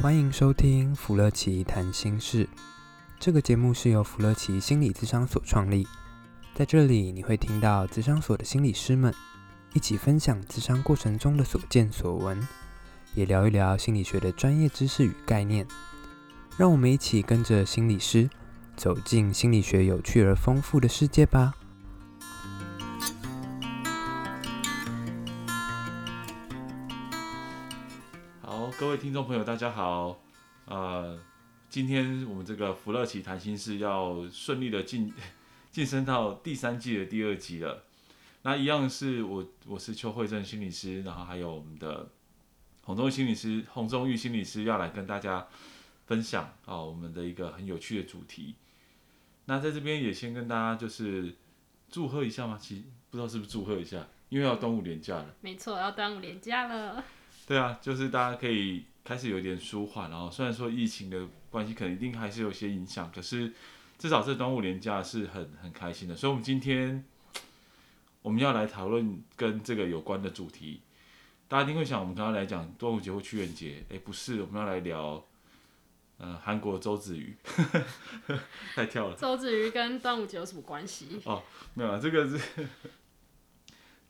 欢迎收听弗乐奇谈心事。这个节目是由弗乐奇心理咨商所创立，在这里你会听到咨商所的心理师们一起分享咨商过程中的所见所闻，也聊一聊心理学的专业知识与概念。让我们一起跟着心理师走进心理学有趣而丰富的世界吧。各位听众朋友，大家好。呃，今天我们这个福乐奇谈心事要顺利的进 晋升到第三季的第二集了。那一样是我，我是邱慧正心理师，然后还有我们的洪忠心理师、洪忠玉心理师要来跟大家分享啊、哦，我们的一个很有趣的主题。那在这边也先跟大家就是祝贺一下嘛，其实不知道是不是祝贺一下，因为要端午连假了。没错，要端午连假了。对啊，就是大家可以开始有点舒缓，然后虽然说疫情的关系，可能一定还是有些影响，可是至少这端午连假是很很开心的。所以，我们今天我们要来讨论跟这个有关的主题。大家一定会想，我们刚刚来讲端午节或屈原节，哎，不是，我们要来聊，呃，韩国的周子瑜，太跳了。周子瑜跟端午节有什么关系？哦，没有啊，这个是。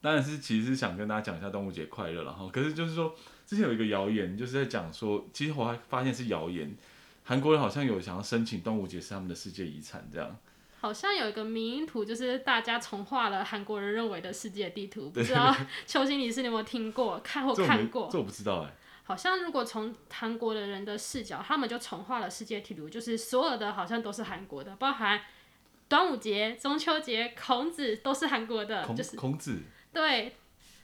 当然是，其实是想跟大家讲一下端午节快乐，然后可是就是说，之前有一个谣言，就是在讲说，其实我还发现是谣言，韩国人好像有想要申请端午节是他们的世界遗产这样。好像有一个迷因图，就是大家重画了韩国人认为的世界地图，不知道邱心理师你有没有听过、看或看过？这我，这 我不知道哎。好像如果从韩国的人的视角，他们就重画了世界地图，就是所有的好像都是韩国的，包含端午节、中秋节、孔子都是韩国的，就是孔子。对，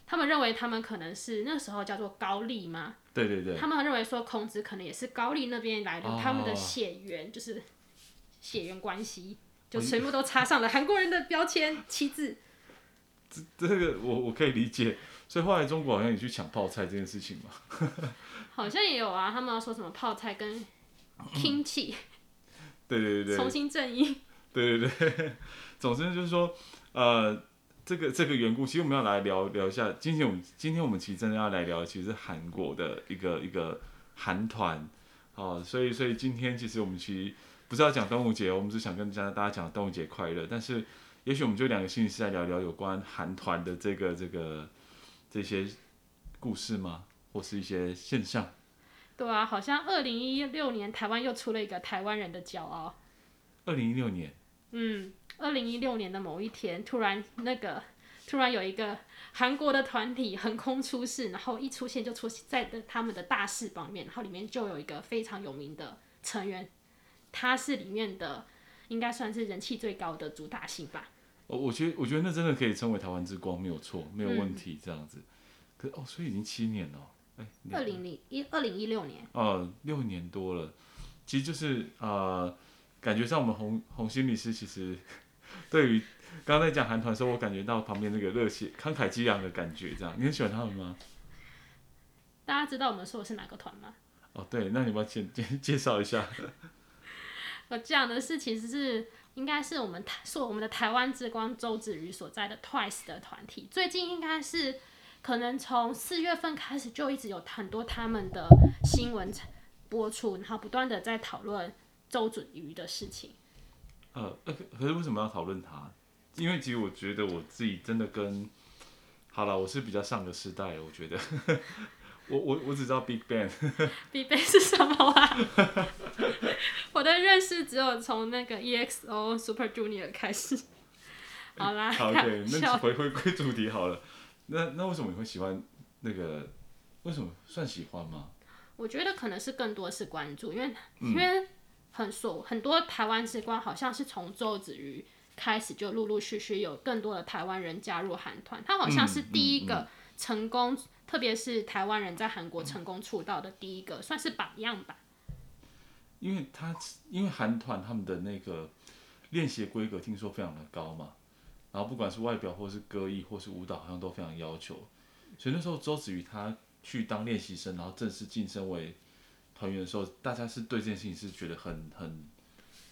他们认为他们可能是那时候叫做高丽嘛。对对对。他们认为说孔子可能也是高丽那边来的，哦、他们的血缘就是血缘关系，就全部都插上了韩国人的标签旗帜。这这个我我可以理解，所以后来中国好像也去抢泡菜这件事情嘛。好像也有啊，他们要说什么泡菜跟 kimchi。对对对。重新正义。对对对，总之就是说，呃。这个这个缘故，其实我们要来聊聊一下。今天我们今天我们其实真的要来聊，其实是韩国的一个一个韩团，哦，所以所以今天其实我们其实不是要讲端午节，我们是想跟大家大家讲端午节快乐。但是，也许我们就两个心理师来聊聊有关韩团的这个这个这些故事吗？或是一些现象？对啊，好像二零一六年台湾又出了一个台湾人的骄傲。二零一六年。嗯。二零一六年的某一天，突然那个突然有一个韩国的团体横空出世，然后一出现就出现在的他们的大事榜面，然后里面就有一个非常有名的成员，他是里面的应该算是人气最高的主打星吧。哦，我觉得我觉得那真的可以称为台湾之光，没有错，没有问题，这样子。嗯、可哦，所以已经七年了，哎，二零零一二零一六年，哦，六年多了，其实就是呃，感觉上我们洪洪心理师其实。对于刚刚在讲韩团的时候，我感觉到旁边那个热血、慷慨激昂的感觉，这样你很喜欢他们吗？大家知道我们说的是哪个团吗？哦，对，那你们先介介绍一下。我讲的是，其实是应该是我们台，是我们的台湾之光周子瑜所在的 Twice 的团体。最近应该是可能从四月份开始，就一直有很多他们的新闻播出，然后不断的在讨论周子瑜的事情。呃，可是为什么要讨论他？因为其实我觉得我自己真的跟，好了，我是比较上个时代，我觉得，我我我只知道 Big Bang。Big Bang 是什么啊？我的认识只有从那个 EXO Super Junior 开始。好啦，好，OK，那回回归主题好了。那那为什么你会喜欢那个？为什么算喜欢吗？我觉得可能是更多是关注，因为、嗯、因为。很说很多台湾之光，好像是从周子瑜开始就陆陆续续有更多的台湾人加入韩团，他好像是第一个成功，嗯嗯嗯、特别是台湾人在韩国成功出道的第一个，算是榜样吧。因为他因为韩团他们的那个练习规格听说非常的高嘛，然后不管是外表或是歌艺或是舞蹈，好像都非常要求，所以那时候周子瑜他去当练习生，然后正式晋升为。团员的时候，大家是对这件事情是觉得很很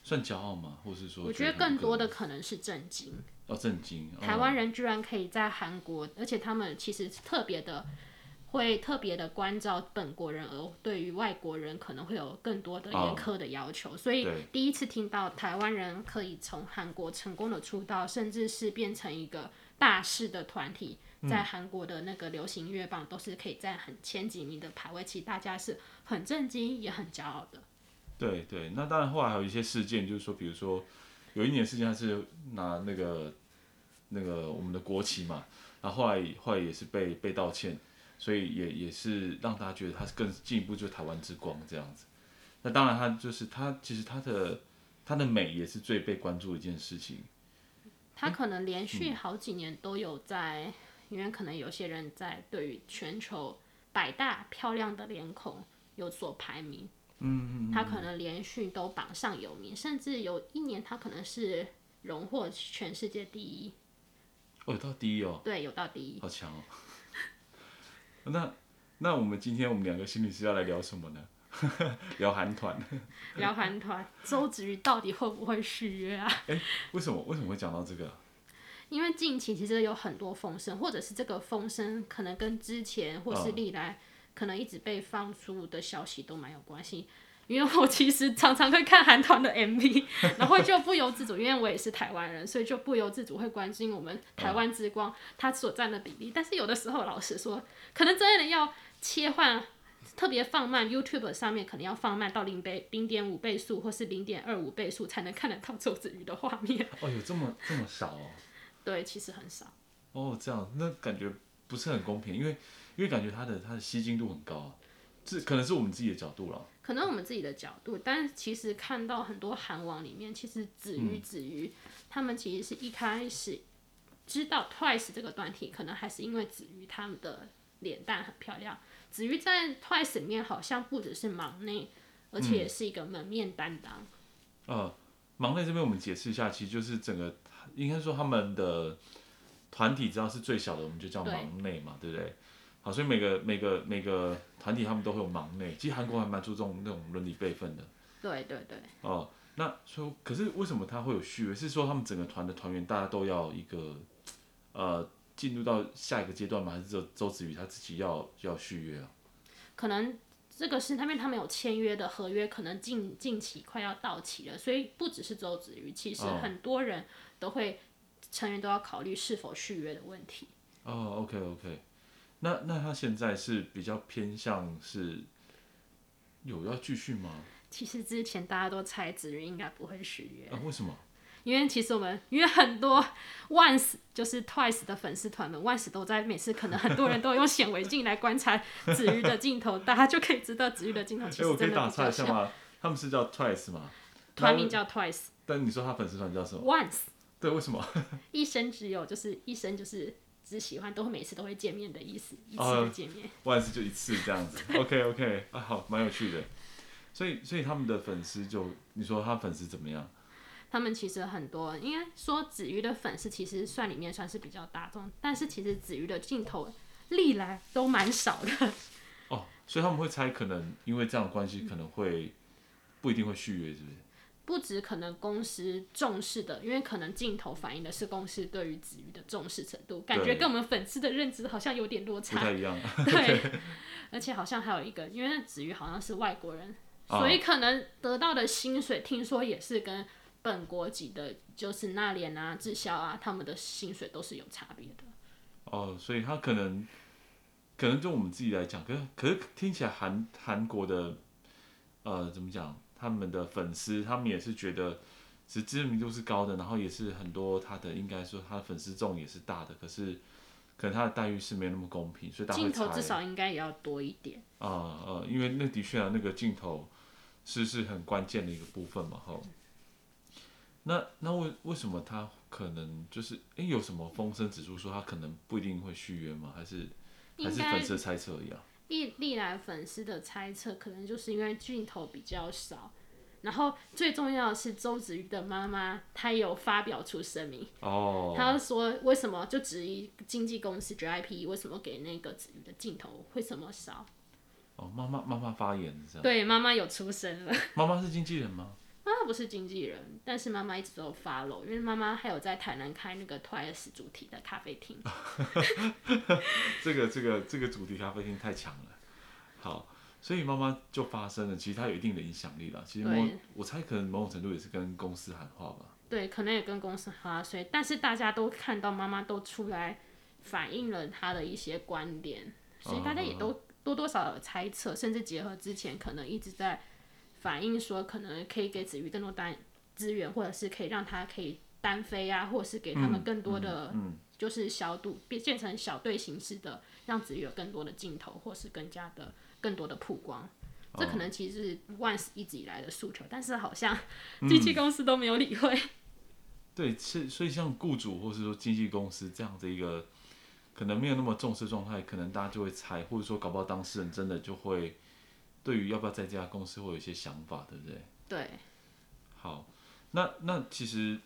算骄傲吗？或是说？我觉得更多的可能是震惊。哦，震惊！台湾人居然可以在韩国，而且他们其实特别的会特别的关照本国人，而对于外国人可能会有更多的严苛的要求。Oh, 所以第一次听到台湾人可以从韩国成功的出道，甚至是变成一个大势的团体，在韩国的那个流行乐榜都是可以在很前几名的排位，其实大家是很震惊也很骄傲的。对对，那当然后来还有一些事件，就是说，比如说有一年事件，他是拿那个那个我们的国旗嘛，然后后来后来也是被被道歉，所以也也是让大家觉得他是更进一步就是台湾之光这样子。那当然他就是他其实他的他的美也是最被关注的一件事情。他可能连续好几年都有在，嗯、因为可能有些人在对于全球百大漂亮的脸孔有所排名。嗯，嗯，嗯，他可能连续都榜上有名，甚至有一年他可能是荣获全世界第一。哦，有到第一哦。对，有到第一。好强哦。那那我们今天我们两个心理师要来聊什么呢？聊韩团。聊韩团，周子瑜到底会不会续约啊？哎、欸，为什么为什么会讲到这个？因为近期其实有很多风声，或者是这个风声可能跟之前或是历来。嗯可能一直被放出的消息都蛮有关系，因为我其实常常会看韩团的 MV，然后就不由自主，因为我也是台湾人，所以就不由自主会关心我们台湾之光它所占的比例。但是有的时候，老实说，可能真的要切换，特别放慢 YouTube 上面可能要放慢到零倍、零点五倍速或是零点二五倍速才能看得到周子瑜的画面。哦，有这么这么少哦？对，其实很少。哦，这样那感觉不是很公平，因为。因为感觉他的他的吸睛度很高啊，这可能是我们自己的角度了。可能我们自己的角度，但其实看到很多韩网里面，其实子瑜子瑜，他们其实是一开始知道 Twice 这个团体，可能还是因为子瑜他们的脸蛋很漂亮。子瑜在 Twice 里面好像不只是忙内，而且也是一个门面担当。嗯、呃，忙内这边我们解释一下，其实就是整个应该说他们的团体只要是最小的，我们就叫忙内嘛，对，不对？好，所以每个每个每个团体他们都会有忙内，其实韩国还蛮注重那种伦理辈分的。对对对。哦，那说可是为什么他会有续约？是说他们整个团的团员大家都要一个呃进入到下一个阶段吗？还是周周子瑜他自己要要续约啊？可能这个是他们他们有签约的合约，可能近近期快要到期了，所以不只是周子瑜，其实很多人都会、哦、成员都要考虑是否续约的问题。哦，OK OK。那那他现在是比较偏向是有要继续吗？其实之前大家都猜子瑜应该不会续约。啊，为什么？因为其实我们因为很多 Once 就是 Twice 的粉丝团们，Once 都在每次可能很多人都用显微镜来观察子瑜的镜头，大家就可以知道子瑜的镜头其实真的比较小。欸，我可以打岔一下吗？他们是叫 Twice 吗？团名叫 Twice。但你说他粉丝团叫什么？Once。对，为什么？一生只有就是一生就是。只喜欢都会每次都会见面的意思，一次的见面，万、uh, 次就一次这样子。OK OK 啊，好，蛮有趣的。所以所以他们的粉丝就你说他粉丝怎么样？他们其实很多，应该说子瑜的粉丝其实算里面算是比较大众，但是其实子瑜的镜头历来都蛮少的。哦，所以他们会猜，可能因为这样的关系，可能会不一定会续约，是不是？不止可能公司重视的，因为可能镜头反映的是公司对于子瑜的重视程度，感觉跟我们粉丝的认知好像有点落差。不太一样。对，而且好像还有一个，因为子瑜好像是外国人，哦，所以可能得到的薪水听说也是跟本国籍的，就是娜琏啊、智孝啊，他们的薪水都是有差别的。哦，所以他可能，可能就我们自己来讲，可是可是听起来韩韩国的，呃，怎么讲？他们的粉丝，他们也是觉得，其实知名度是高的，然后也是很多他的，应该说他的粉丝众也是大的，可是可能他的待遇是没有那么公平，所以。镜头至少应该也要多一点。啊、呃、呃，因为那的确啊，那个镜头是是很关键的一个部分嘛，哈。那那为为什么他可能就是哎有什么风声指出说他可能不一定会续约吗？还是还是粉丝猜测而已啊？历历来粉丝的猜测，可能就是因为镜头比较少，然后最重要的是周子瑜的妈妈，她有发表出声明，哦，她说为什么就质疑经纪公司 JIP 为什么给那个子瑜的镜头会这么少？哦，妈妈妈妈发言是这样，对，妈妈有出声了。妈妈是经纪人吗？不是经纪人，但是妈妈一直都有 follow，因为妈妈还有在台南开那个 Twice 主题的咖啡厅。这个这个这个主题咖啡厅太强了，好，所以妈妈就发生了。其实她有一定的影响力了。其实我我猜可能某种程度也是跟公司喊话吧。对，可能也跟公司喊话，所以但是大家都看到妈妈都出来反映了她的一些观点，所以大家也都多多少少有猜测，甚至结合之前可能一直在反映说，可能可以给子瑜更多单资源，或者是可以让他可以单飞啊，或者是给他们更多的。就是小组变变成小队形式的，让子瑜有更多的镜头，或是更加的更多的曝光。哦、这可能其实是 Once 一直以来的诉求，但是好像经纪公司都没有理会。嗯、对，是所以像雇主或是说经纪公司这样的一个可能没有那么重视状态，可能大家就会猜，或者说搞不好当事人真的就会对于要不要在这家公司会有一些想法，对不对？对。好，那那其实。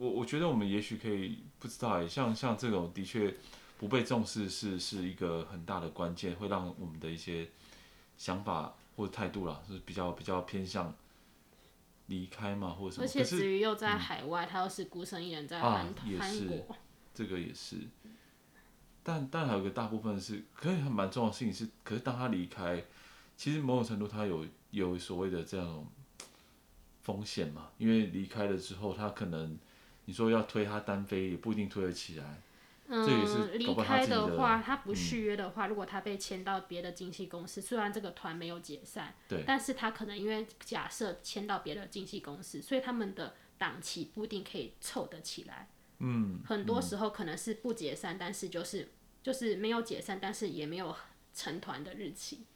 我我觉得我们也许可以不知道哎，像像这种的确不被重视是是一个很大的关键，会让我们的一些想法或者态度啦，是比较比较偏向离开嘛，或者什么。而且子瑜又在海外，嗯、他又是孤身一人在韩、啊、韩国，这个也是。但但还有一个大部分是，可以很蛮重要的事情是，可是当他离开，其实某种程度他有有所谓的这样风险嘛，因为离开了之后，他可能。你说要推他单飞也不一定推得起来。嗯，离开的话，他不续约的话，嗯、如果他被签到别的经纪公司，虽然这个团没有解散，对，但是他可能因为假设签到别的经纪公司，所以他们的档期不一定可以凑得起来。嗯，很多时候可能是不解散，嗯、但是就是就是没有解散，但是也没有成团的日期。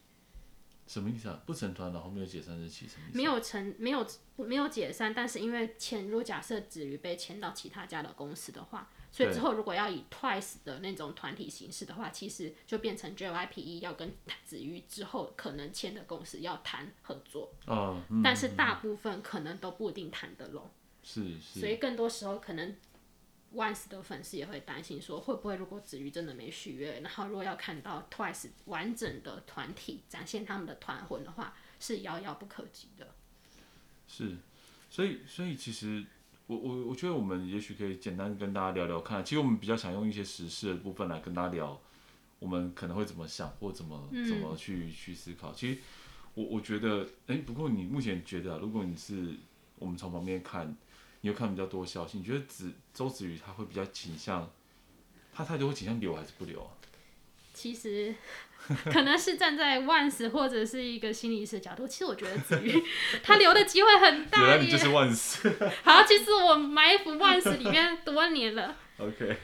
什么意思啊？不成团，然后没有解散日期，什么意思？没有成，没有没有解散，但是因为签，如果假设子瑜被签到其他家的公司的话，所以之后如果要以 Twice 的那种团体形式的话，其实就变成 JYP 要跟子瑜之后可能签的公司要谈合作。哦嗯、但是大部分可能都不一定谈得拢。是是。所以更多时候可能。Once 的粉丝也会担心说，会不会如果子瑜真的没续约，然后如果要看到 Twice 完整的团体展现他们的团魂的话，是遥遥不可及的。是，所以所以其实我我我觉得我们也许可以简单跟大家聊聊看，其实我们比较想用一些时事的部分来跟大家聊，我们可能会怎么想或怎么怎么去、嗯、去思考。其实我我觉得，哎、欸，不过你目前觉得，如果你是我们从旁边看。你有看比较多消息，你觉得子周子瑜他会比较倾向，他态度会倾向留还是不留啊？其实可能是站在 Once 或者是一个心理师的角度，其实我觉得子瑜 他留的机会很大。原来你就是 Once。好，其实我埋伏 Once 里面多年了。OK，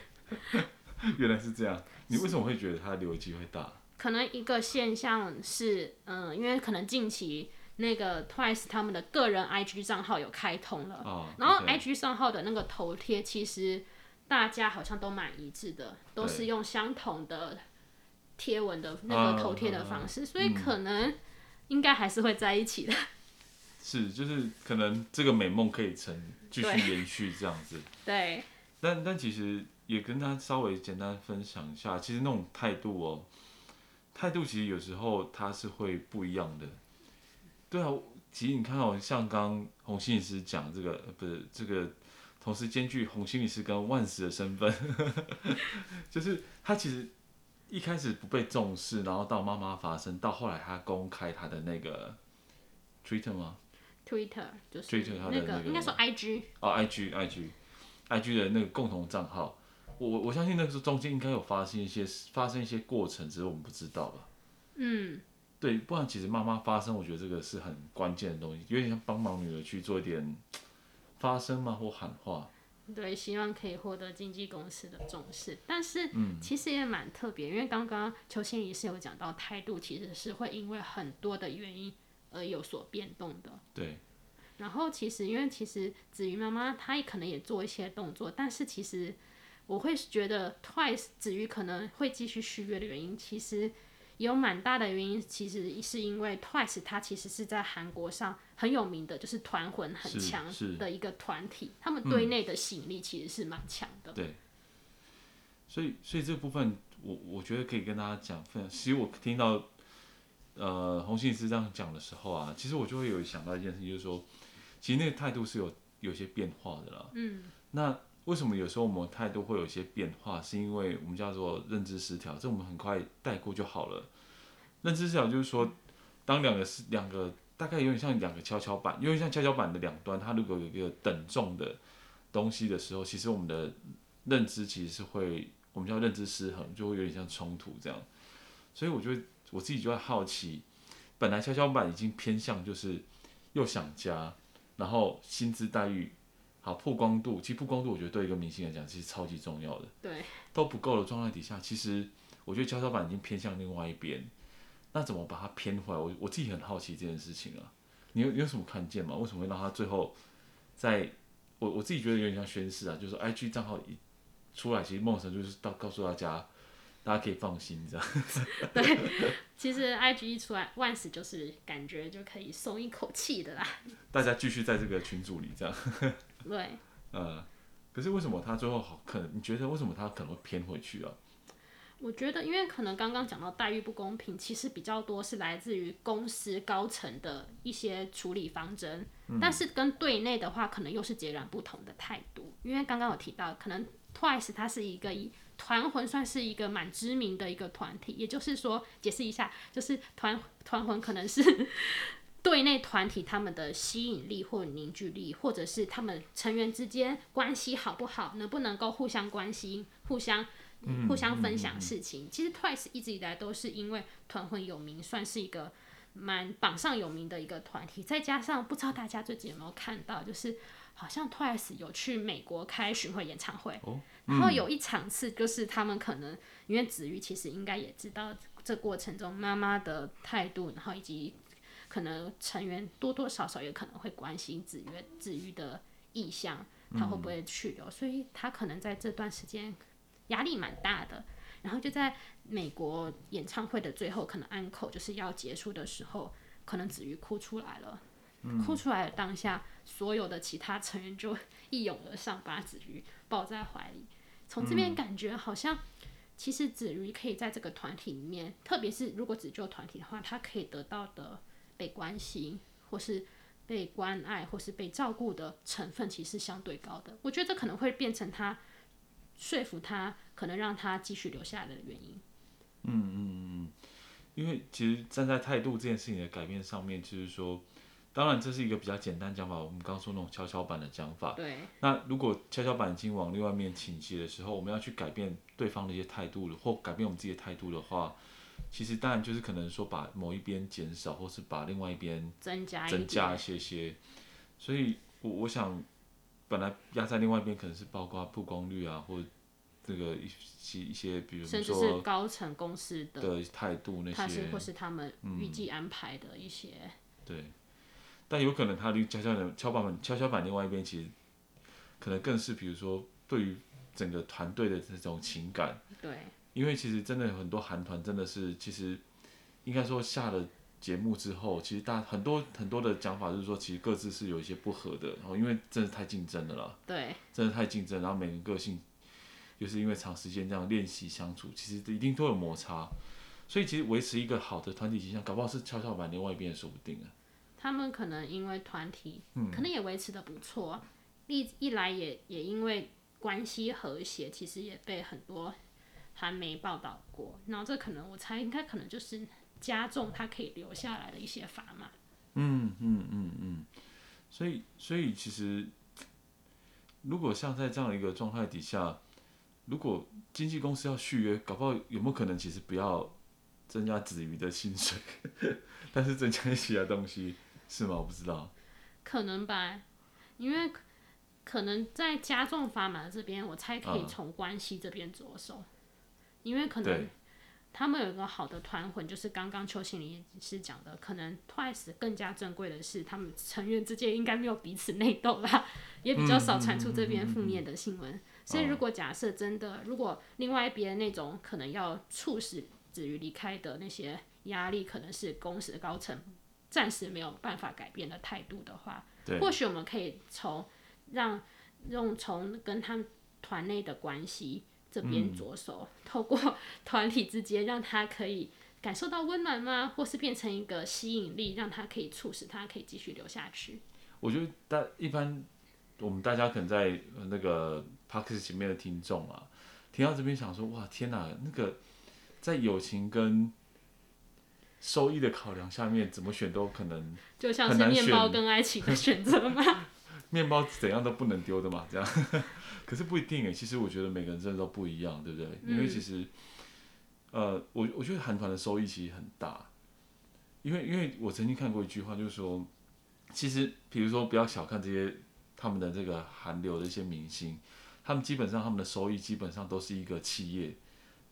原来是这样。你为什么会觉得他留的机会大？可能一个现象是，嗯，因为可能近期。那个 Twice 他们的个人 IG 账号有开通了，oh, 然后 IG 账号的那个头贴其实大家好像都蛮一致的，都是用相同的贴文的那个头贴的方式，oh, 所以可能应该还是会在一起的。是，就是可能这个美梦可以成继续延续这样子。对。但但其实也跟他稍微简单分享一下，其实那种态度哦，态度其实有时候它是会不一样的。对啊，其实你看到像刚洪心理师讲这个，不是这个，同时兼具洪心理师跟 Once 的身份，就是他其实一开始不被重视，然后到妈妈发声，到后来他公开他的那个 Twitter 吗？Twitter 就是 Twitter 他的那个，应该说 IG 哦，IG，IG，IG 的那个共同账号，我我相信那个时候中间应该有发生一些发生一些过程，只是我们不知道吧？嗯。对，不然其实妈妈发声，我觉得这个是很关键的东西，有点像帮忙女儿去做一点发声嘛，或喊话。对，希望可以获得经纪公司的重视，但是其实也蛮特别，因为刚刚邱心怡是有讲到态度其实是会因为很多的原因而有所变动的。对。然后其实因为其实子瑜妈妈她也可能也做一些动作，但是其实我会觉得 Twice 子瑜可能会继续续约的原因，其实。有蛮大的原因，其实是因为 Twice 它其实是在韩国上很有名的，就是团魂很强的一个团体，他们对内的吸引力其实是蛮强的。对，所以所以这部分我我觉得可以跟大家讲分享。其实我听到呃洪信师这样讲的时候啊，其实我就会有想到一件事情，就是说，其实那个态度是有有些变化的啦。嗯，那为什么有时候我们态度会有一些变化？是因为我们叫做认知失调，这我们很快带过就好了。认知失调就是说，当两个是两个大概有点像两个跷跷板，有点像跷跷板的两端，它如果有一个等重的东西的时候，其实我们的认知其实是会，我们叫认知失衡，就会有点像冲突这样。所以我觉得我自己就会好奇，本来跷跷板已经偏向就是又想家，然后薪资待遇好曝光度，其实曝光度我觉得对一个明星来讲其实超级重要的，对，都不够的状态底下，其实我觉得跷跷板已经偏向另外一边，那怎么把它偏回来？我我自己很好奇这件事情啊，你有你有什么看见吗？为什么会让他最后在？我我自己觉得有点像宣誓啊，就是 IG 账号一出来，其实梦神就是到告诉大家。大家可以放心，这样。对，其实 IG 一出来，万死就是感觉就可以松一口气的啦。大家继续在这个群组里这样。对。呃，可是为什么他最后好可能？你觉得为什么他可能会偏回去啊？我觉得，因为可能刚刚讲到待遇不公平，其实比较多是来自于公司高层的一些处理方针，嗯、但是跟队内的话，可能又是截然不同的态度。因为刚刚有提到，可能 Twice 它是一个以团魂算是一个蛮知名的一个团体，也就是说，解释一下，就是团团魂可能是队内团体他们的吸引力或凝聚力，或者是他们成员之间关系好不好，能不能够互相关心、互相互相分享事情。嗯嗯嗯、其实 Twice 一直以来都是因为团魂有名，算是一个蛮榜上有名的一个团体。再加上不知道大家最近有没有看到，就是好像 Twice 有去美国开巡回演唱会。哦然后有一场次，就是他们可能因为子瑜其实应该也知道这过程中妈妈的态度，然后以及可能成员多多少少也可能会关心子曰子瑜的意向，他会不会去留，所以他可能在这段时间压力蛮大的。然后就在美国演唱会的最后，可能安可就是要结束的时候，可能子瑜哭出来了，哭出来的当下，所有的其他成员就 一拥而上，把子瑜抱在怀里。从这边感觉好像，其实子瑜可以在这个团体里面，特别是如果只救团体的话，他可以得到的被关心，或是被关爱，或是被照顾的成分，其实是相对高的。我觉得这可能会变成他说服他，可能让他继续留下来的原因。嗯嗯嗯，因为其实站在态度这件事情的改变上面，就是说。当然，这是一个比较简单讲法。我们刚刚说那种跷跷板的讲法。对。那如果跷跷板已经往另外一面倾斜的时候，我们要去改变对方的一些态度了，或改变我们自己的态度的话，其实当然就是可能说把某一边减少，或是把另外一边增加增加一些些。所以我我想，本来压在另外一边可能是包括曝光率啊，或这个一些一些，比如说甚至是高层公司的的态度那些，或是他们预计安排的一些。嗯、对。但有可能他的跷跷板、跷板、跷跷板另外一边，其实可能更是，比如说对于整个团队的这种情感。对。因为其实真的有很多韩团真的是，其实应该说下了节目之后，其实大很多很多的讲法就是说，其实各自是有一些不合的。然后因为真的太竞争了啦。对。真的太竞争，然后每个个性就是因为长时间这样练习相处，其实一定都有摩擦。所以其实维持一个好的团体形象，搞不好是跷跷板另外一边也说不定啊。他们可能因为团体，可能也维持的不错，一、嗯、一来也也因为关系和谐，其实也被很多韩媒报道过。然后这可能我猜应该可能就是加重他可以留下来的一些砝码。嗯嗯嗯嗯，所以所以其实如果像在这样一个状态底下，如果经纪公司要续约，搞不好有没有可能其实不要增加子瑜的薪水，但是增加一些东西。是吗？我不知道，可能吧，因为可能在加重砝码这边，我猜可以从关系这边着手，嗯、因为可能他们有一个好的团魂，就是刚刚邱心理是讲的，可能 Twice 更加珍贵的是，他们成员之间应该没有彼此内斗啦，也比较少传出这边负面的新闻，嗯嗯。嗯嗯嗯、所以如果假设真的，如果另外一边那种可能要促使子瑜离开的那些压力，可能是公司的高层。暂时没有办法改变的态度的话，或许我们可以从让用从跟他们团内的关系这边着手，嗯、透过 团体之间让他可以感受到温暖吗？或是变成一个吸引力，让他可以促使他可以继续留下去？我觉得大一般我们大家可能在那个 Podcast 前面的听众啊，听到这边想说，哇，天哪，那个在友情跟收益的考量下面，怎么选都可能就像是面包跟爱情的选择吗？面包怎样都不能丢的嘛，这样。可是不一定诶，其实我觉得每个人真的都不一样，对不对？因为其实，嗯、呃，我我觉得韩团的收益其实很大，因为因为我曾经看过一句话，就是说，其实比如说不要小看这些他们的这个韩流的一些明星，他们基本上他们的收益基本上都是一个企业，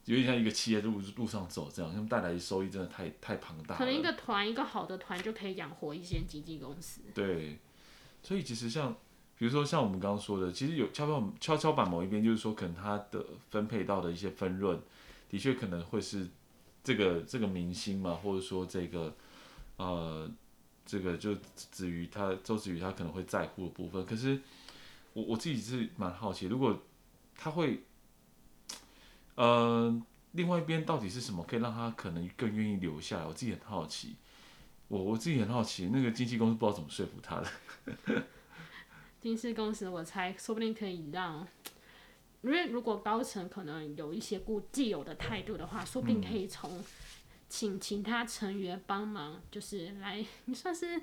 有点像一个企业路路上走这样，他们带来的收益真的太太庞大了。可能一个团一个好的团就可以养活一间经纪公司。对。所以其实像，比如说像我们刚刚说的，其实有跷跷跷跷板某一边，就是说可能他的分配到的一些分润，的确可能会是这个这个明星嘛，或者说这个呃这个就子瑜他周子瑜他可能会在乎的部分。可是我我自己是蛮好奇，如果他会呃另外一边到底是什么可以让他可能更愿意留下来？我自己很好奇。我我自己很好奇，那个经纪公司不知道怎么说服他的。经纪公司，我猜说不定可以让，因为如果高层可能有一些固既有的态度的话，说不定可以从请其他成员帮忙，就是来你算是。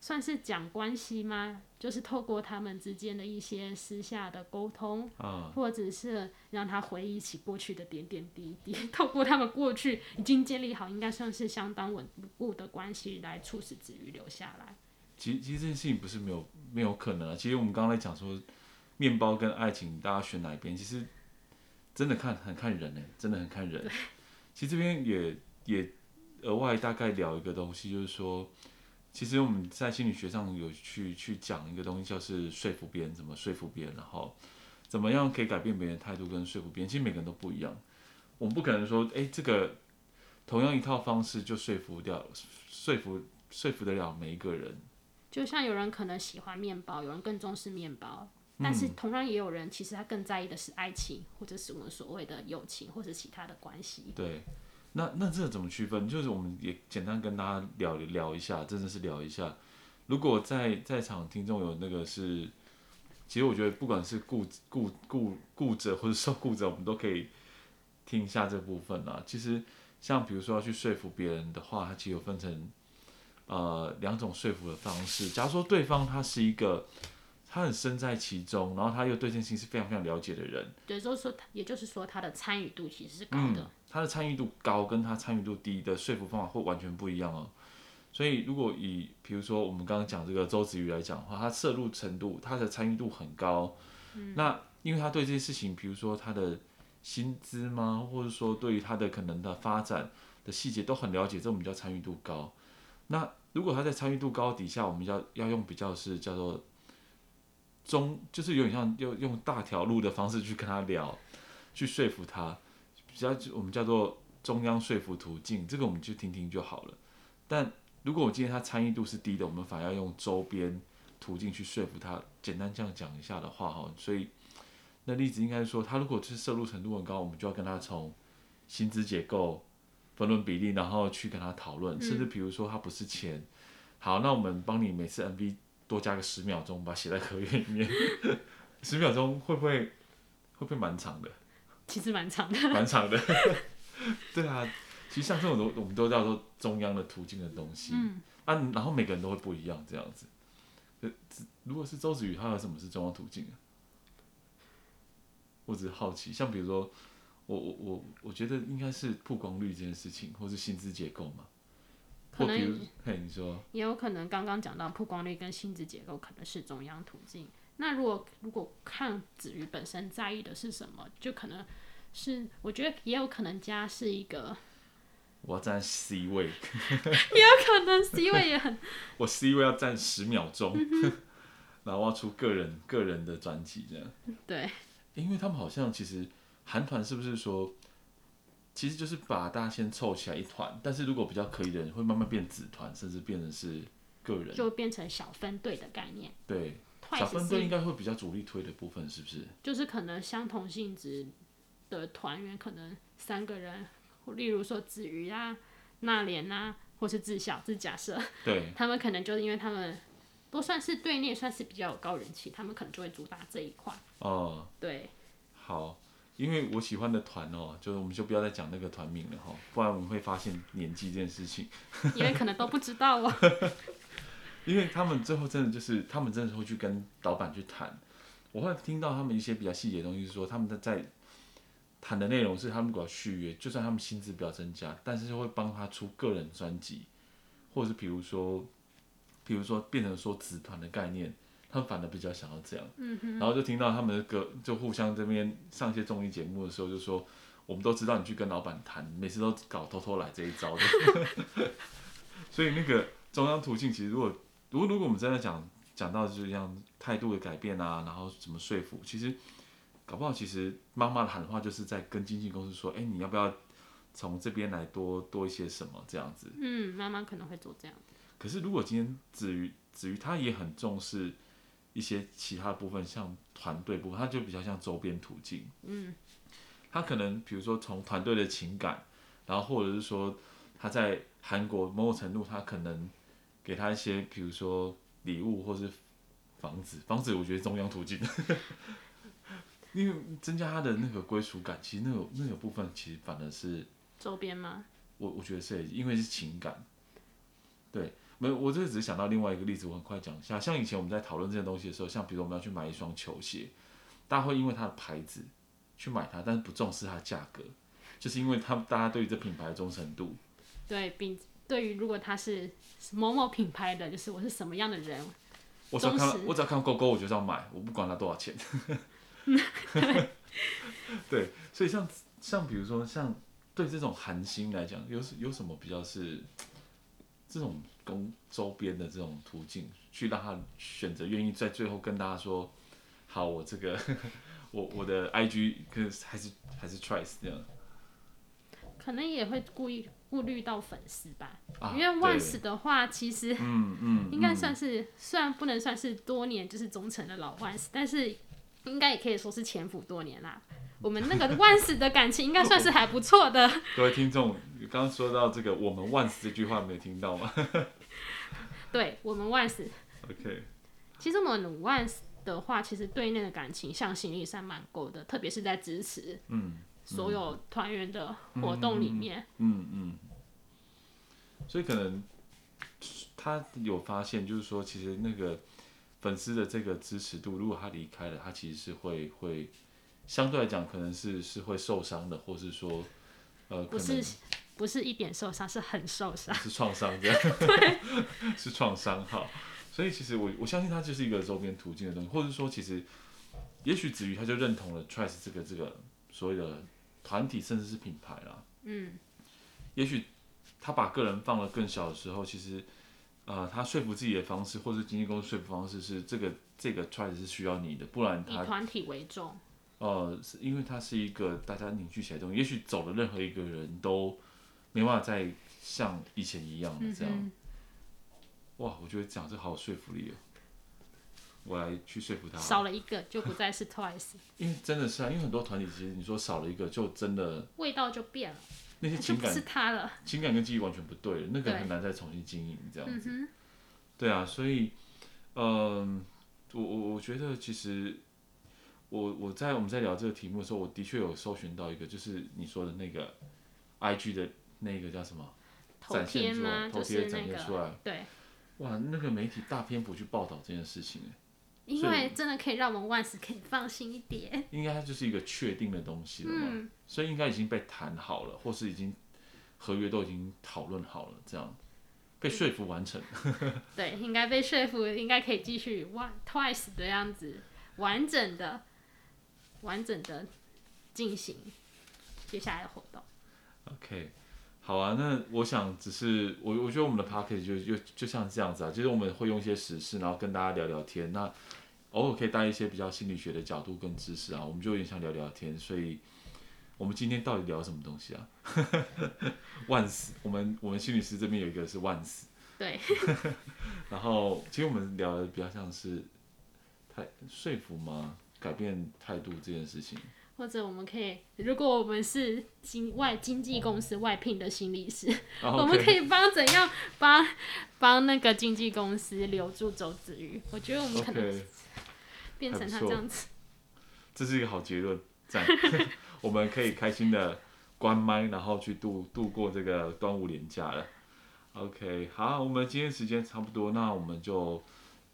算是讲关系吗？就是透过他们之间的一些私下的沟通，啊、或者是让他回忆起过去的点点滴滴，透过他们过去已经建立好，应该算是相当稳固的关系，来促使子瑜留下来。其实，其实这件事情不是没有没有可能啊。其实我们刚才讲说，面包跟爱情，大家选哪一边？其实真的看很看人呢，真的很看人。其实这边也也额外大概聊一个东西，就是说。其实我们在心理学上有去去讲一个东西，就是说服别人，怎么说服别人，然后怎么样可以改变别人的态度跟说服别人。其实每个人都不一样，我们不可能说，哎，这个同样一套方式就说服掉，说服说服得了每一个人。就像有人可能喜欢面包，有人更重视面包，但是同样也有人其实他更在意的是爱情，或者是我们所谓的友情，或者其他的关系。对。那那这怎么区分？就是我们也简单跟大家聊聊一下，真的是聊一下。如果在在场听众有那个是，其实我觉得不管是顾顾顾顾者或者受雇者，我们都可以听一下这部分啊。其实像比如说要去说服别人的话，它其实有分成呃两种说服的方式。假如说对方他是一个。他很身在其中，然后他又对这件事情是非常非常了解的人。对，就是说，也就是说，他的参与度其实是高的。嗯，他的参与度高，跟他参与度低的说服方法会完全不一样哦。所以，如果以比如说我们刚刚讲这个周子瑜来讲的话，他摄入程度，他的参与度很高。嗯。那因为他对这些事情，比如说他的薪资吗，或者说对于他的可能的发展的细节都很了解，这我们叫参与度高。那如果他在参与度高底下，我们要要用比较是叫做。中就是有点像用用大条路的方式去跟他聊，去说服他，比较我们叫做中央说服途径，这个我们就听听就好了。但如果我今天他参与度是低的，我们反而要用周边途径去说服他。简单这样讲一下的话哈，所以那例子应该是说，他如果是摄入程度很高，我们就要跟他从薪资结构、分论比例，然后去跟他讨论，甚至比如说他不是钱，好，那我们帮你每次 MV。多加个十秒钟，把它写在合约里面。十秒钟会不会会不会蛮长的？其实蛮长的。蛮长的。对啊，其实像这种都我们都叫做中央的途径的东西。嗯。啊，然后每个人都会不一样，这样子。如果是周子瑜，他有什么是中央途径啊？我只是好奇，像比如说，我我我我觉得应该是曝光率这件事情，或是薪资结构嘛。可能，嘿，你说，也有可能刚刚讲到曝光率跟薪资结构可能是中央途径。那如果如果看子瑜本身在意的是什么，就可能是我觉得也有可能家是一个，我要站 C 位，也有可能 C 位也很，我 C 位要站十秒钟，然后我要出个人个人的专辑这样。对，因为他们好像其实韩团是不是说？其实就是把大家先凑起来一团，但是如果比较可以的人，会慢慢变子团，甚至变成是个人，就变成小分队的概念。对，小分队应该会比较主力推的部分，是不是？就是可能相同性质的团员，可能三个人，例如说子瑜啊、娜莲啊，或是志孝，这是假设。对。他们可能就是因为他们。都算是队内算是比较有高人气，他们可能就会主打这一块。哦，对，好，因为我喜欢的团哦，就是我们就不要再讲那个团名了哈，不然我们会发现年纪这件事情。因为可能都不知道哦。因为他们最后真的就是，他们真的会去跟老板去谈。我会听到他们一些比较细节的东西，是说他们在在谈的内容是，他们如果要续约，就算他们薪资不要增加，但是就会帮他出个人专辑，或者是比如说，比如说变成说子团的概念，他们反而比较想要这样。嗯。然后就听到他们的歌，就互相这边上一些综艺节目的时候，就说我们都知道你去跟老板谈，每次都搞偷偷来这一招的。所以那个中央途径，其实如果如果如果我们真的讲。讲到就是这样态度的改变啊，然后怎么说服，其实搞不好其实妈妈的喊话就是在跟经纪公司说，哎，你要不要从这边来多多一些什么这样子？嗯，妈妈可能会做这样。可是如果今天子瑜子瑜他也很重视一些其他部分，像团队部分，他就比较像周边途径。嗯，他可能比如说从团队的情感，然后或者是说他在韩国某种程度，他可能给他一些比如说。礼物或是房子，房子我觉得中央途径，因为增加他的那个归属感，其实那个那个部分其实反而是周边吗？我我觉得是，因为是情感。对，没有，我这个只是想到另外一个例子，我很快讲一下。像以前我们在讨论这些东西的时候，像比如我们要去买一双球鞋，大家会因为它的牌子去买它，但是不重视它的价格，就是因为他们大家对于这品牌的忠诚度。对，并。对于如果他是某某品牌的，就是我是什么样的人，我只要看，我只要看勾勾，我就要买，我不管他多少钱。对，所以像像比如说像对这种韩星来讲，有有什么比较是这种公周边的这种途径，去让他选择愿意在最后跟大家说，好，我这个 我我的 IG 可是还是还是 Twice 这样，可能也会故意。顾虑到粉丝吧，啊、因为 ONCE 的话，其实嗯嗯，应该算是、嗯、虽然不能算是多年就是忠诚的老 ONCE，但是应该也可以说是潜伏多年啦。我们那个 ONCE 的感情应该算是还不错的。各位听众，刚刚说到这个“我们 ONCE” 这句话没听到吗？对，我们 ONCE。OK。其实我们 ONCE 的话，其实对内的感情向心力算蛮够的，特别是在支持嗯。所有团员的活动里面，嗯嗯，嗯，所以可能他有发现，就是说，其实那个粉丝的这个支持度，如果他离开了，他其实是会会相对来讲，可能是是会受伤的，或是说，呃，不是不是一点受伤，是很受伤，是创伤这样，对，是创伤哈。所以其实我我相信他就是一个周边途径的东西，或者说，其实也许子瑜他就认同了 Twice 这个这个所谓的。团体甚至是品牌啦，嗯，也许他把个人放得更小的时候，其实，呃，他说服自己的方式，或是经纪公司说服方式是这个这个 Twice 是需要你的，不然他团体为重，呃，是因为它是一个大家凝聚起来的东西，也许走了任何一个人都没办法再像以前一样的这样，嗯、哇，我觉得讲这好有说服力哦。我来去说服他，少了一个就不再是 Twice。因为真的是啊，因为很多团体其实你说少了一个，就真的味道就变了，那些情感是他了，情感跟记忆完全不对了，那个很难再重新经营这样子。对，对啊，所以，嗯、呃，我我我觉得其实我我在我们在聊这个题目的时候，我的确有搜寻到一个，就是你说的那个 IG 的那个叫什么？头贴吗？头贴展现出来，对，哇，那个媒体大篇幅去报道这件事情因为真的可以让我们 ONCE 可以放心一点，应该它就是一个确定的东西了嘛，嗯、所以应该已经被谈好了，或是已经合约都已经讨论好了，这样被说服完成。对，应该被说服，应该可以继续 one Twice 的样子，完整的、完整的进行接下来的活动。OK。好啊，那我想只是我，我觉得我们的 package 就就就像这样子啊，就是我们会用一些时事，然后跟大家聊聊天，那偶尔可以带一些比较心理学的角度跟知识啊，我们就有点像聊聊天。所以，我们今天到底聊什么东西啊？ONCE，我们我们心理师这边有一个是 ONCE，对。然后，其实我们聊的比较像是太说服吗？改变态度这件事情。或者我们可以，如果我们是经外经纪公司外聘的心理师，oh, okay. 我们可以帮怎样帮帮那个经纪公司留住周子瑜。我觉得我们可能变成他这样子。这是一个好结论，赞。我们可以开心的关麦，然后去度度过这个端午连假了。OK，好，我们今天时间差不多，那我们就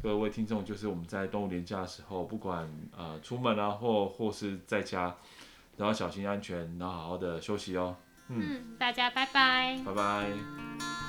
各位听众，就是我们在动物年假的时候，不管呃出门啊，或或是在家，都要小心安全，然后好好的休息哦。嗯，大家拜拜。拜拜。